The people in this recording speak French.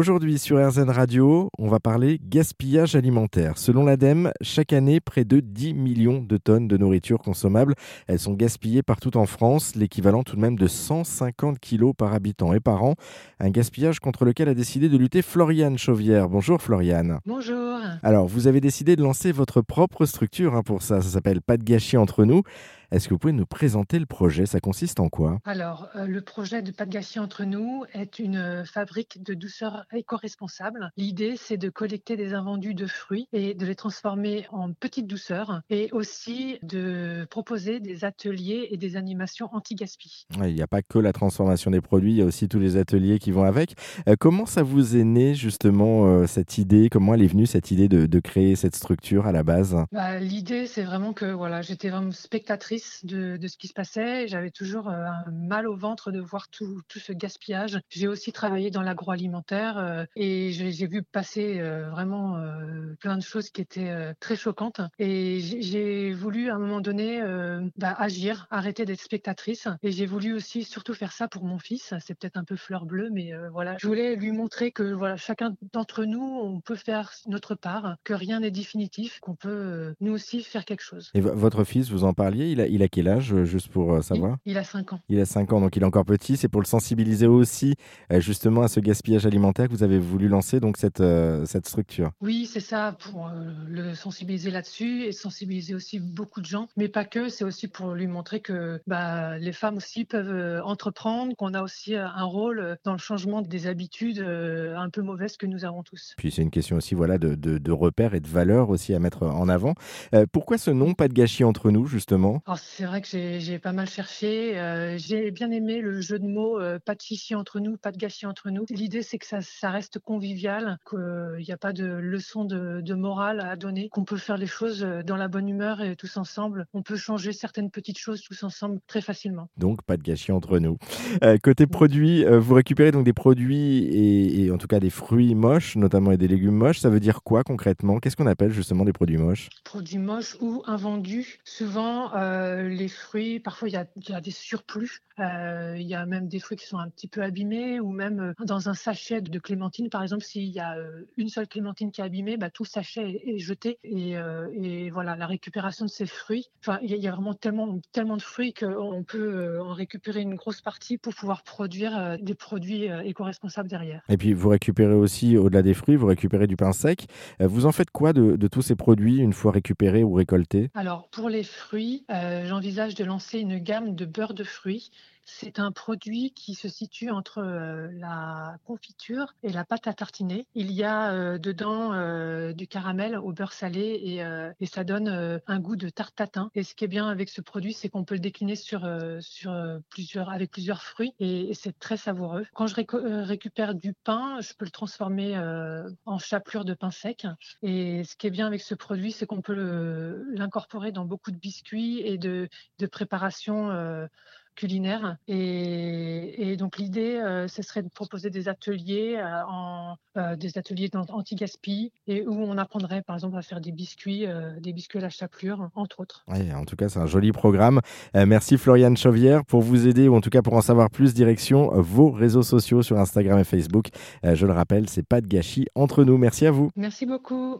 Aujourd'hui sur RZN Radio, on va parler gaspillage alimentaire. Selon l'ADEME, chaque année, près de 10 millions de tonnes de nourriture consommable, elles sont gaspillées partout en France, l'équivalent tout de même de 150 kilos par habitant et par an. Un gaspillage contre lequel a décidé de lutter Floriane Chauvière. Bonjour Floriane. Bonjour. Alors, vous avez décidé de lancer votre propre structure hein, pour ça. Ça s'appelle Pas de gâchis entre nous. Est-ce que vous pouvez nous présenter le projet? Ça consiste en quoi? Alors, euh, le projet de Pas de gâchis entre nous est une euh, fabrique de douceur éco-responsable. L'idée, c'est de collecter des invendus de fruits et de les transformer en petites douceurs et aussi de proposer des ateliers et des animations anti-gaspi. Il n'y a pas que la transformation des produits, il y a aussi tous les ateliers qui vont avec. Euh, comment ça vous est né justement cette idée? Comment elle est venue cette idée de, créer cette structure à la base? Bah, L'idée, c'est vraiment que voilà, j'étais vraiment spectatrice de, ce qui se passait. J'avais toujours euh, un mal au ventre de voir tout, ce gaspillage. J'ai aussi travaillé dans l'agroalimentaire euh, et j'ai vu passer euh, vraiment plein de choses qui étaient très choquantes. Et j'ai voulu à un moment donné bah, agir, arrêter d'être spectatrice. Et j'ai voulu aussi surtout faire ça pour mon fils. C'est peut-être un peu fleur bleue, mais voilà, je voulais lui montrer que voilà, chacun d'entre nous, on peut faire notre part, que rien n'est définitif, qu'on peut nous aussi faire quelque chose. Et votre fils, vous en parliez, il a, il a quel âge, euh, juste pour euh, savoir? il, a 5 ans. Il a 5 ans, donc il est encore petit. C'est pour le sensibiliser aussi, euh, justement, à ce gaspillage alimentaire que vous avez voulu lancer, donc cette, cette structure. Oui, c'est ça, pour le sensibiliser là-dessus et sensibiliser aussi beaucoup de gens, mais pas que. C'est aussi pour lui montrer que bah, les femmes aussi peuvent entreprendre, qu'on a aussi un rôle dans le changement des habitudes un peu mauvaises que nous avons tous. Puis c'est une question aussi voilà, de, de, de repères et de valeurs aussi à mettre en avant. pourquoi ce nom, pas de gâchis entre nous, justement? C'est vrai que j'ai pas mal cherché. Euh, j'ai bien aimé le jeu de mots, euh, pas de chichi entre nous, pas de gâchis entre nous. L'idée, c'est que ça, ça, reste convivial, qu'il n'y a pas de leçon de, de, morale à donner, qu'on peut faire les choses euh, dans la bonne humeur et tous ensemble. On peut changer certaines petites choses tous ensemble très facilement. Donc, pas de gâchis entre nous. côté produits, vous récupérez donc des produits et, et, en tout cas des fruits moches, notamment et des légumes moches. Ça veut dire quoi concrètement? Qu'est-ce qu'on appelle justement des produits moches? Produits moches ou invendus. Souvent, euh, les fruits, parfois il y a, des surplus. Euh, il y a même des fruits qui sont un petit peu abîmés ou même euh, dans un sachet de clémentine, par exemple, s'il y a une seule clémentine qui est abîmée, bah, tout le sachet est, jeté. Et, voilà, la récupération de ces fruits. Enfin, il y, a vraiment tellement, tellement de fruits qu'on peut en récupérer une grosse partie pour pouvoir produire des produits éco-responsables derrière. Et puis vous récupérez aussi, au-delà des fruits, vous récupérez du pain sec. Vous en faites quoi de, de tous ces produits une fois récupérés ou récoltés? Alors pour les fruits, j'envisage de lancer une gamme de beurre de fruits c'est un produit qui se situe entre euh, la confiture et la pâte à tartiner. Il y a euh, dedans euh, du caramel au beurre salé et, ça donne un goût de tarte tatin. Et ce qui est bien avec ce produit, c'est qu'on peut le décliner avec plusieurs fruits et, c'est très savoureux. Quand je récupère du pain, je peux le transformer en chapelure de pain sec. Et ce qui est bien avec ce produit, c'est qu'on peut l'incorporer dans beaucoup de biscuits et de préparations culinaire. Et, donc l'idée, euh, ce serait de proposer des ateliers, euh, en, euh, des ateliers anti-gaspi, et où on apprendrait par exemple à faire des biscuits, des biscuits à la chapelure, entre autres. Oui, en tout cas, c'est un joli programme. merci Floriane Chauvière pour vous aider, ou en tout cas pour en savoir plus, direction vos réseaux sociaux sur Instagram et Facebook. je le rappelle, c'est pas de gâchis entre nous. Merci à vous. Merci beaucoup.